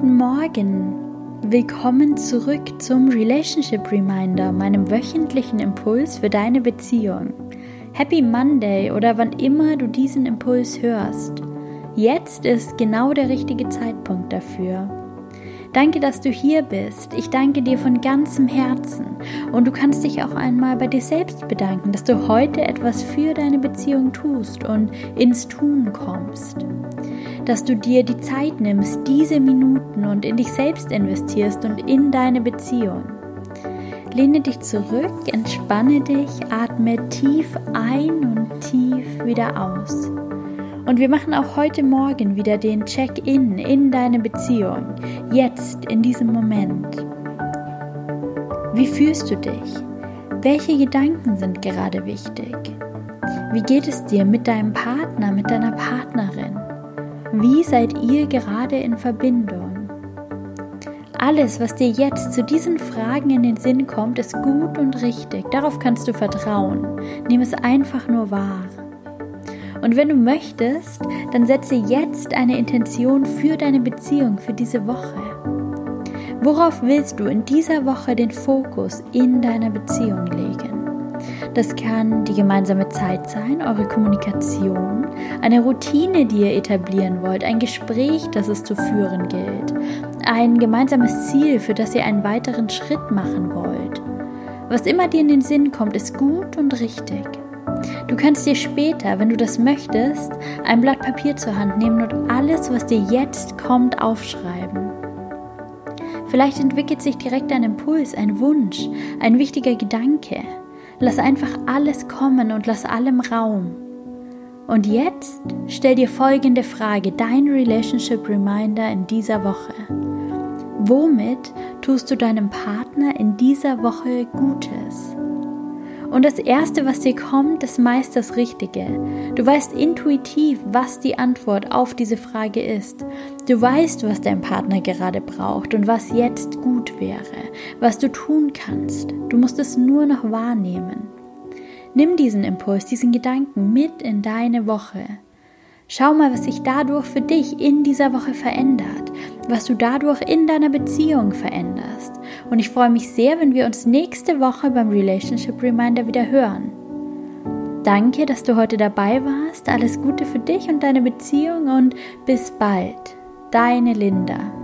Guten Morgen. Willkommen zurück zum Relationship Reminder, meinem wöchentlichen Impuls für deine Beziehung. Happy Monday oder wann immer du diesen Impuls hörst. Jetzt ist genau der richtige Zeitpunkt dafür. Danke, dass du hier bist. Ich danke dir von ganzem Herzen. Und du kannst dich auch einmal bei dir selbst bedanken, dass du heute etwas für deine Beziehung tust und ins Tun kommst. Dass du dir die Zeit nimmst, diese Minuten und in dich selbst investierst und in deine Beziehung. Lehne dich zurück, entspanne dich, atme tief ein und tief wieder aus. Und wir machen auch heute Morgen wieder den Check-in in deine Beziehung, jetzt in diesem Moment. Wie fühlst du dich? Welche Gedanken sind gerade wichtig? Wie geht es dir mit deinem Partner, mit deiner Partnerin? Wie seid ihr gerade in Verbindung? Alles, was dir jetzt zu diesen Fragen in den Sinn kommt, ist gut und richtig. Darauf kannst du vertrauen. Nimm es einfach nur wahr. Und wenn du möchtest, dann setze jetzt eine Intention für deine Beziehung für diese Woche. Worauf willst du in dieser Woche den Fokus in deiner Beziehung legen? Das kann die gemeinsame Zeit sein, eure Kommunikation, eine Routine, die ihr etablieren wollt, ein Gespräch, das es zu führen gilt, ein gemeinsames Ziel, für das ihr einen weiteren Schritt machen wollt. Was immer dir in den Sinn kommt, ist gut und richtig. Du kannst dir später, wenn du das möchtest, ein Blatt Papier zur Hand nehmen und alles, was dir jetzt kommt, aufschreiben. Vielleicht entwickelt sich direkt ein Impuls, ein Wunsch, ein wichtiger Gedanke. Lass einfach alles kommen und lass allem Raum. Und jetzt stell dir folgende Frage, dein Relationship Reminder in dieser Woche. Womit tust du deinem Partner in dieser Woche Gutes? Und das Erste, was dir kommt, ist meist das Richtige. Du weißt intuitiv, was die Antwort auf diese Frage ist. Du weißt, was dein Partner gerade braucht und was jetzt gut wäre, was du tun kannst. Du musst es nur noch wahrnehmen. Nimm diesen Impuls, diesen Gedanken mit in deine Woche. Schau mal, was sich dadurch für dich in dieser Woche verändert, was du dadurch in deiner Beziehung veränderst. Und ich freue mich sehr, wenn wir uns nächste Woche beim Relationship Reminder wieder hören. Danke, dass du heute dabei warst. Alles Gute für dich und deine Beziehung und bis bald. Deine Linda.